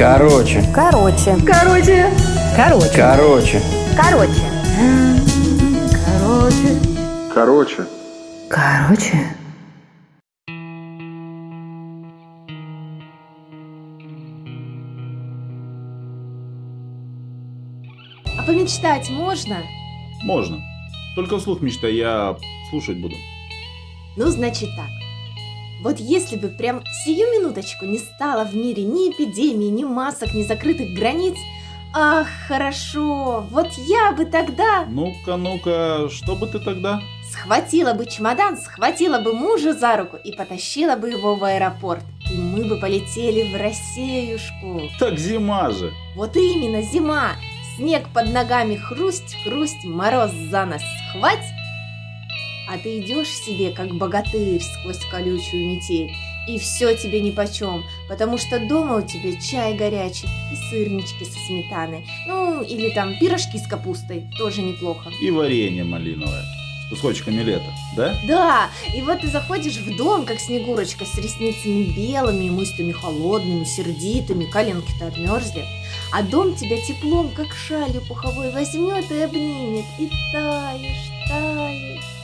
Короче. Короче. Короче. Короче. Короче. Короче. Короче. Короче. Короче. А помечтать можно? Можно. Только вслух мечтай, я слушать буду. Ну, значит так. Вот если бы прям сию минуточку не стало в мире ни эпидемии, ни масок, ни закрытых границ, ах, хорошо, вот я бы тогда Ну-ка, ну-ка, что бы ты тогда? схватила бы чемодан, схватила бы мужа за руку и потащила бы его в аэропорт. И мы бы полетели в Россиюшку. Так зима же. Вот именно, зима. Снег под ногами хрусть, хрусть, мороз за нас схвать. А ты идешь себе, как богатырь, сквозь колючую метель. И все тебе нипочем, потому что дома у тебя чай горячий и сырнички со сметаной. Ну, или там пирожки с капустой, тоже неплохо. И варенье малиновое. С кусочками лета, да? Да, и вот ты заходишь в дом, как Снегурочка, с ресницами белыми, и мыслями холодными, сердитыми, коленки-то отмерзли. А дом тебя теплом, как шалью пуховой, возьмет и обнимет, и таешь, таешь.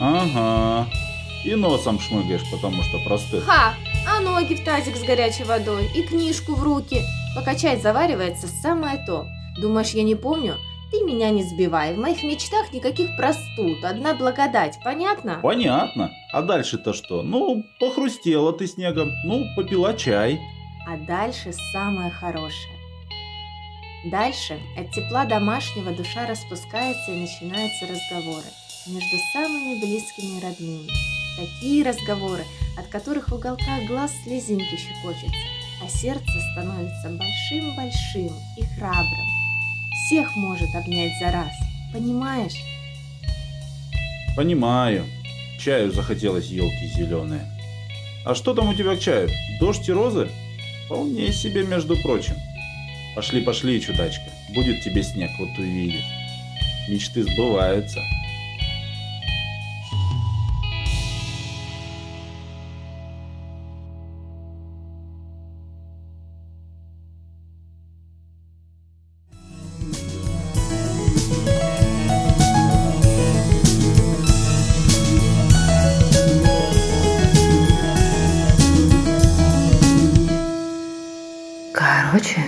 Ага. И носом шмыгаешь, потому что простых. Ха! А ноги в тазик с горячей водой, и книжку в руки. Пока чай заваривается, самое то. Думаешь, я не помню? Ты меня не сбивай, в моих мечтах никаких простуд, одна благодать, понятно? Понятно. А дальше-то что? Ну, похрустела ты снегом. Ну, попила чай. А дальше самое хорошее. Дальше от тепла домашнего душа распускается и начинаются разговоры между самыми близкими и родными. Такие разговоры, от которых в уголках глаз слезинки щекочутся, а сердце становится большим-большим и храбрым. Всех может обнять за раз, понимаешь? Понимаю. Чаю захотелось елки зеленые. А что там у тебя к чаю? Дождь и розы? Вполне себе, между прочим. Пошли, пошли, чудачка. Будет тебе снег, вот увидишь. Мечты сбываются. Короче,